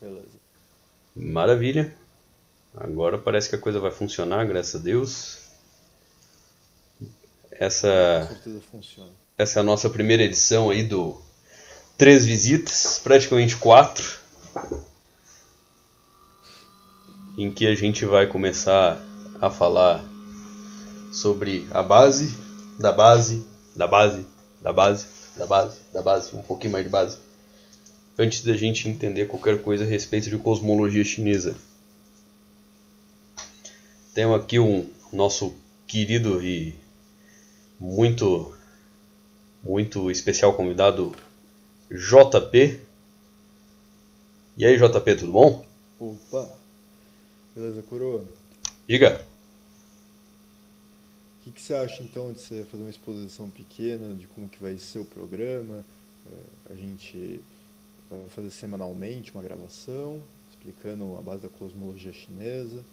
Beleza. Maravilha. Agora parece que a coisa vai funcionar, graças a Deus. Essa, Com certeza funciona. essa é a nossa primeira edição aí do Três Visitas, praticamente quatro. Em que a gente vai começar a falar sobre a base, da base, da base, da base, da base, da base, um pouquinho mais de base. Antes da gente entender qualquer coisa a respeito de cosmologia chinesa. Temos aqui um nosso querido e muito muito especial convidado JP. E aí, JP, tudo bom? Opa! Beleza, coroa? Diga. O que, que você acha então de você fazer uma exposição pequena de como que vai ser o programa? Eh, A gente fazer semanalmente uma gravação explicando a base da cosmologia chinesa,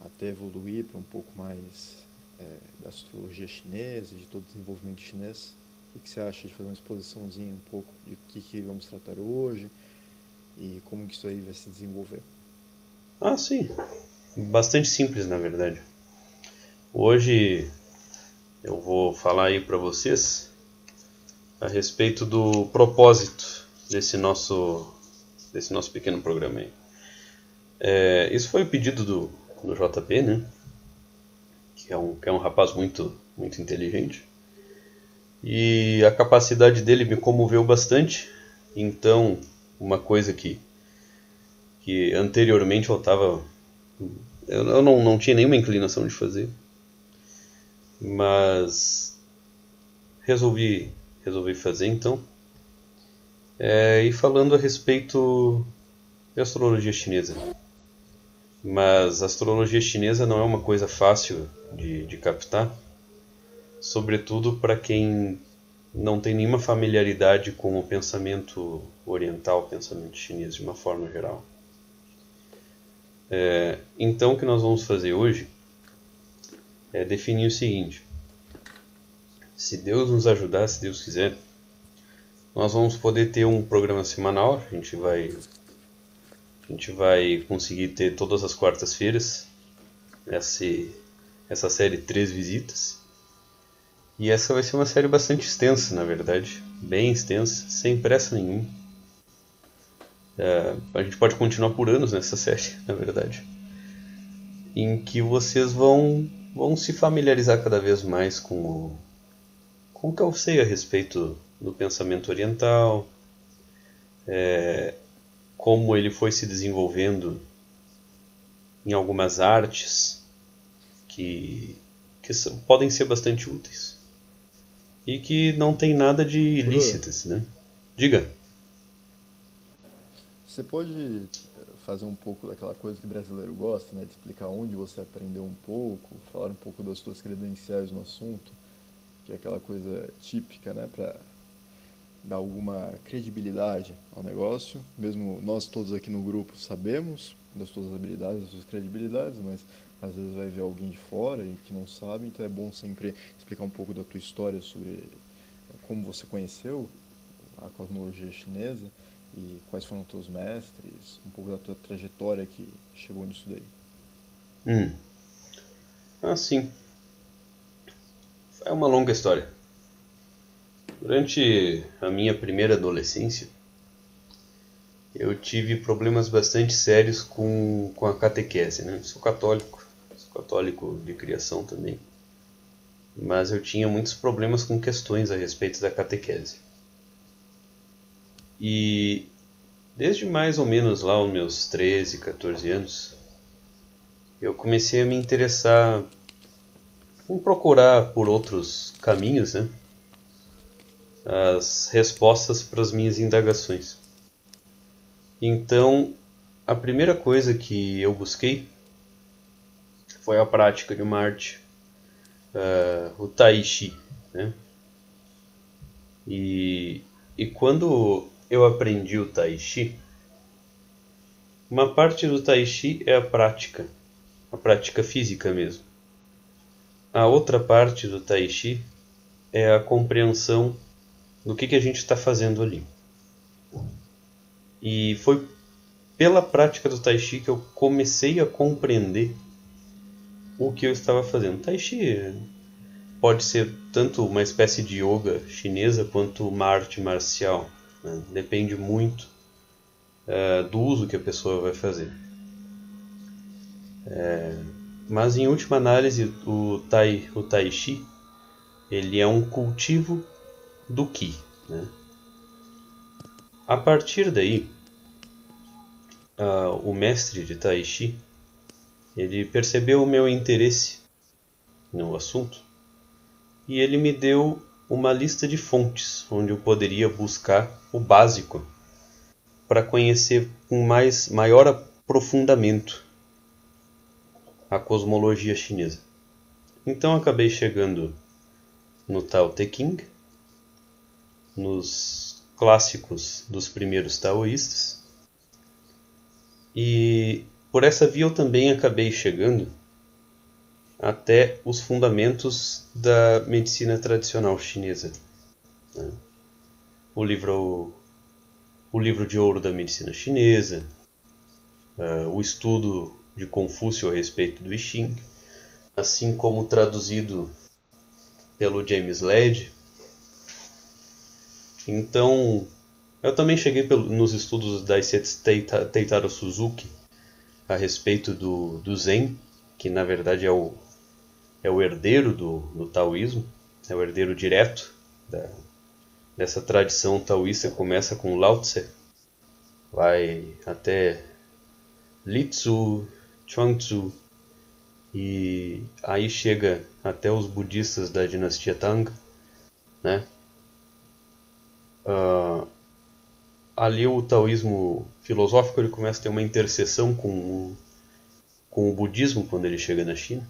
até evoluir para um pouco mais eh, da astrologia chinesa, de todo o desenvolvimento chinês. O que, que você acha de fazer uma exposiçãozinha um pouco de o que, que vamos tratar hoje e como que isso aí vai se desenvolver? Ah, sim. Bastante simples, na verdade. Hoje eu vou falar aí para vocês a respeito do propósito desse nosso desse nosso pequeno programa aí. É, isso foi o pedido do, do JP, né? Que é um que é um rapaz muito muito inteligente e a capacidade dele me comoveu bastante. Então, uma coisa que que anteriormente eu eu, eu não, não tinha nenhuma inclinação de fazer, mas resolvi resolvi fazer então. É, e falando a respeito de astrologia chinesa. Mas a astrologia chinesa não é uma coisa fácil de, de captar, sobretudo para quem não tem nenhuma familiaridade com o pensamento oriental, o pensamento chinês de uma forma geral. É, então, o que nós vamos fazer hoje é definir o seguinte: se Deus nos ajudar, se Deus quiser, nós vamos poder ter um programa semanal. A gente vai, a gente vai conseguir ter todas as quartas-feiras essa, essa série Três Visitas. E essa vai ser uma série bastante extensa, na verdade, bem extensa, sem pressa nenhuma. É, a gente pode continuar por anos nessa série, na verdade, em que vocês vão, vão se familiarizar cada vez mais com o, com o que eu sei a respeito do pensamento oriental, é, como ele foi se desenvolvendo em algumas artes que, que são, podem ser bastante úteis e que não tem nada de ilícitas, né? Diga. Você pode fazer um pouco daquela coisa que o brasileiro gosta, né? De explicar onde você aprendeu um pouco, falar um pouco das suas credenciais no assunto, que é aquela coisa típica, né? Para dar alguma credibilidade ao negócio. Mesmo nós todos aqui no grupo sabemos das suas habilidades, das suas credibilidades, mas às vezes vai ver alguém de fora e que não sabe, então é bom sempre explicar um pouco da tua história sobre como você conheceu a cosmologia chinesa e quais foram os teus mestres, um pouco da tua trajetória que chegou nisso daí. Hum. Ah, sim. É uma longa história. Durante a minha primeira adolescência, eu tive problemas bastante sérios com, com a catequese. Né? Sou católico, sou católico de criação também. Mas eu tinha muitos problemas com questões a respeito da catequese. E desde mais ou menos lá os meus 13, 14 anos, eu comecei a me interessar em procurar por outros caminhos, né? As respostas para as minhas indagações. Então, a primeira coisa que eu busquei foi a prática de uma arte, uh, o Tai Chi. Né? E, e quando eu aprendi o Tai Chi, uma parte do Tai Chi é a prática, a prática física mesmo. A outra parte do Tai Chi é a compreensão do que, que a gente está fazendo ali. E foi pela prática do Tai Chi que eu comecei a compreender o que eu estava fazendo. Tai Chi pode ser tanto uma espécie de yoga chinesa quanto uma arte marcial. Né? Depende muito uh, do uso que a pessoa vai fazer. É, mas em última análise, o tai, o tai chi ele é um cultivo do ki. Né? A partir daí, uh, o mestre de tai chi ele percebeu o meu interesse no assunto e ele me deu uma lista de fontes onde eu poderia buscar o básico para conhecer com mais maior aprofundamento a cosmologia chinesa. Então acabei chegando no Tao Te Ching, nos clássicos dos primeiros taoístas, e por essa via eu também acabei chegando até os fundamentos da medicina tradicional chinesa. Né? O livro o livro de ouro da medicina chinesa, uh, o estudo de Confúcio a respeito do I Ching, assim como traduzido pelo James Led. Então, eu também cheguei nos estudos da Isetsu Teitaro Suzuki a respeito do, do Zen, que na verdade é o, é o herdeiro do, do taoísmo, é o herdeiro direto da, dessa tradição taoísta começa com Lao Tse, vai até Litsu, Chuangzu e aí chega até os budistas da dinastia Tang, né? Uh, ali o taoísmo filosófico ele começa a ter uma interseção com o, com o budismo quando ele chega na China.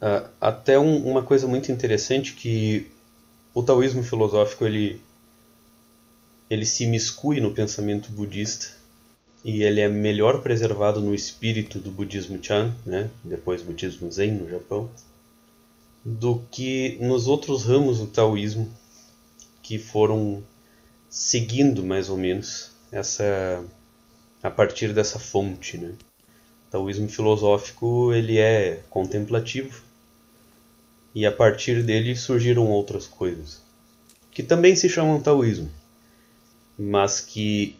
Uh, até um, uma coisa muito interessante que o taoísmo filosófico ele ele se miscui no pensamento budista e ele é melhor preservado no espírito do budismo Chan, né, depois budismo Zen no Japão, do que nos outros ramos do taoísmo que foram seguindo mais ou menos essa a partir dessa fonte, né? O taoísmo filosófico ele é contemplativo e a partir dele surgiram outras coisas, que também se chamam taoísmo, mas que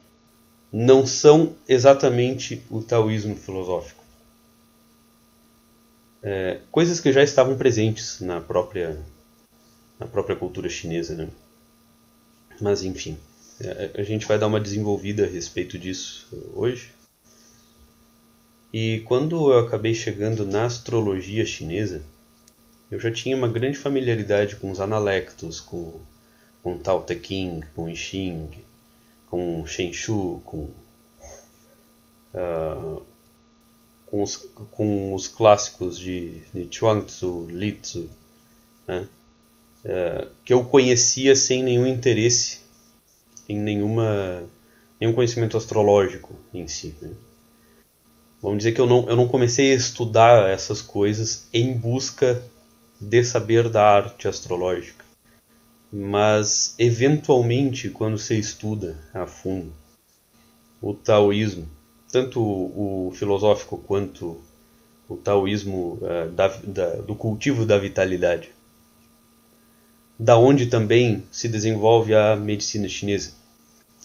não são exatamente o taoísmo filosófico. É, coisas que já estavam presentes na própria, na própria cultura chinesa. Né? Mas enfim, é, a gente vai dar uma desenvolvida a respeito disso hoje. E quando eu acabei chegando na astrologia chinesa, eu já tinha uma grande familiaridade com os analectos, com, com Tao Te Ching, com I Ching, com Shen Shu, com, uh, com, os, com os clássicos de, de Chuangzi, Li Tzu, né? Uh, que eu conhecia sem nenhum interesse em nenhuma, nenhum conhecimento astrológico em si. Né? Vamos dizer que eu não, eu não comecei a estudar essas coisas em busca de saber da arte astrológica. Mas, eventualmente, quando você estuda a fundo o taoísmo, tanto o filosófico quanto o taoísmo uh, da, da, do cultivo da vitalidade, da onde também se desenvolve a medicina chinesa.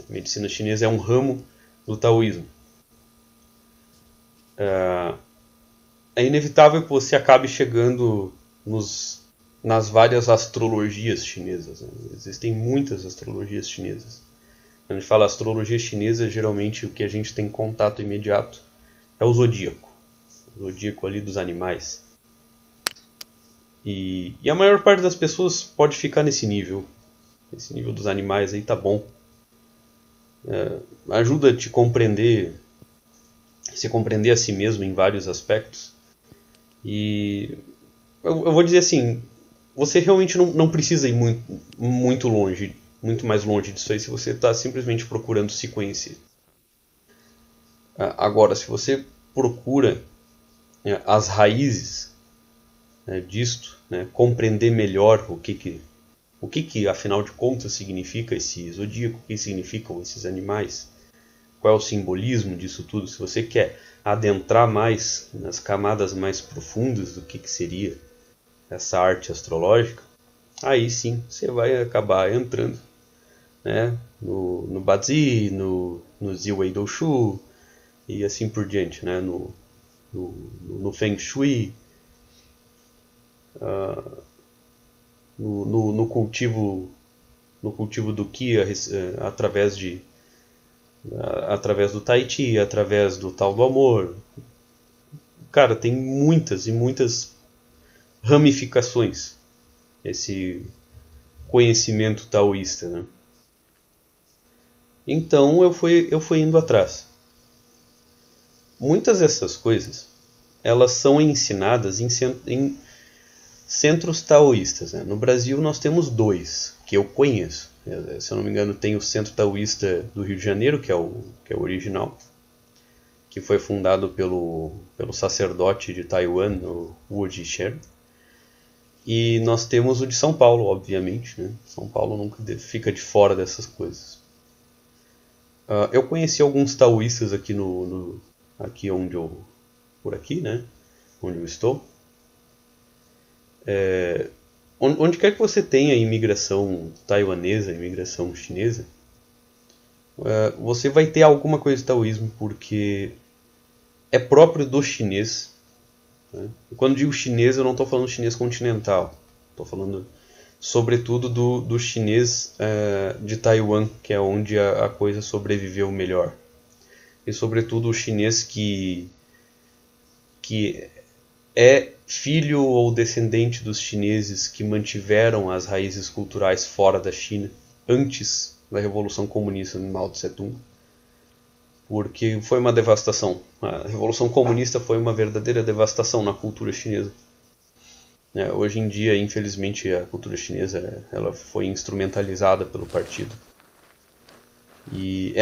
A medicina chinesa é um ramo do taoísmo. Uh, é inevitável que você acabe chegando nos, nas várias astrologias chinesas. Né? Existem muitas astrologias chinesas. Quando a gente fala astrologia chinesa, geralmente o que a gente tem contato imediato é o zodíaco. O zodíaco ali dos animais. E, e a maior parte das pessoas pode ficar nesse nível. Esse nível dos animais aí tá bom. É, ajuda a te compreender, se compreender a si mesmo em vários aspectos. E eu, eu vou dizer assim, você realmente não, não precisa ir muito, muito longe, muito mais longe disso aí, se você está simplesmente procurando se conhecer. Agora, se você procura é, as raízes né, disto, né, compreender melhor o que que, o que que, afinal de contas, significa esse zodíaco, o que significam esses animais, qual é o simbolismo disso tudo, se você quer adentrar mais nas camadas mais profundas do que, que seria essa arte astrológica, aí sim você vai acabar entrando né, no, no Bazi, no, no Ziwei Doushu e assim por diante, né, no, no, no Feng Shui, uh, no, no, no, cultivo no cultivo do Qi eh, através de através do Tai Chi, através do tal do amor. Cara, tem muitas e muitas ramificações esse conhecimento taoísta, né? Então eu fui, eu fui indo atrás. Muitas dessas coisas, elas são ensinadas em, em centros taoístas. Né? No Brasil nós temos dois, que eu conheço. Se eu não me engano, tem o Centro Taoísta do Rio de Janeiro, que é o, que é o original, que foi fundado pelo, pelo sacerdote de Taiwan, o Wu Jishen. E nós temos o de São Paulo, obviamente. Né? São Paulo nunca fica de fora dessas coisas. Uh, eu conheci alguns taoístas aqui no, no, aqui onde eu por aqui, né? Onde eu estou. É, onde, quer que você tenha imigração taiwanesa, imigração chinesa, uh, você vai ter alguma coisa de taoísmo porque é próprio do chinês. Né? Quando digo chinês, eu não estou falando chinês continental. Estou falando sobretudo do, do chinês uh, de Taiwan, que é onde a, a, coisa sobreviveu melhor. E sobretudo o chinês que, que é filho ou descendente dos chineses que mantiveram as raízes culturais fora da China antes da Revolução Comunista de Mao Tse Tung. Porque foi uma devastação. A Revolução Comunista foi uma verdadeira devastação na cultura chinesa. É, hoje em dia, infelizmente, a cultura chinesa ela foi instrumentalizada pelo partido. E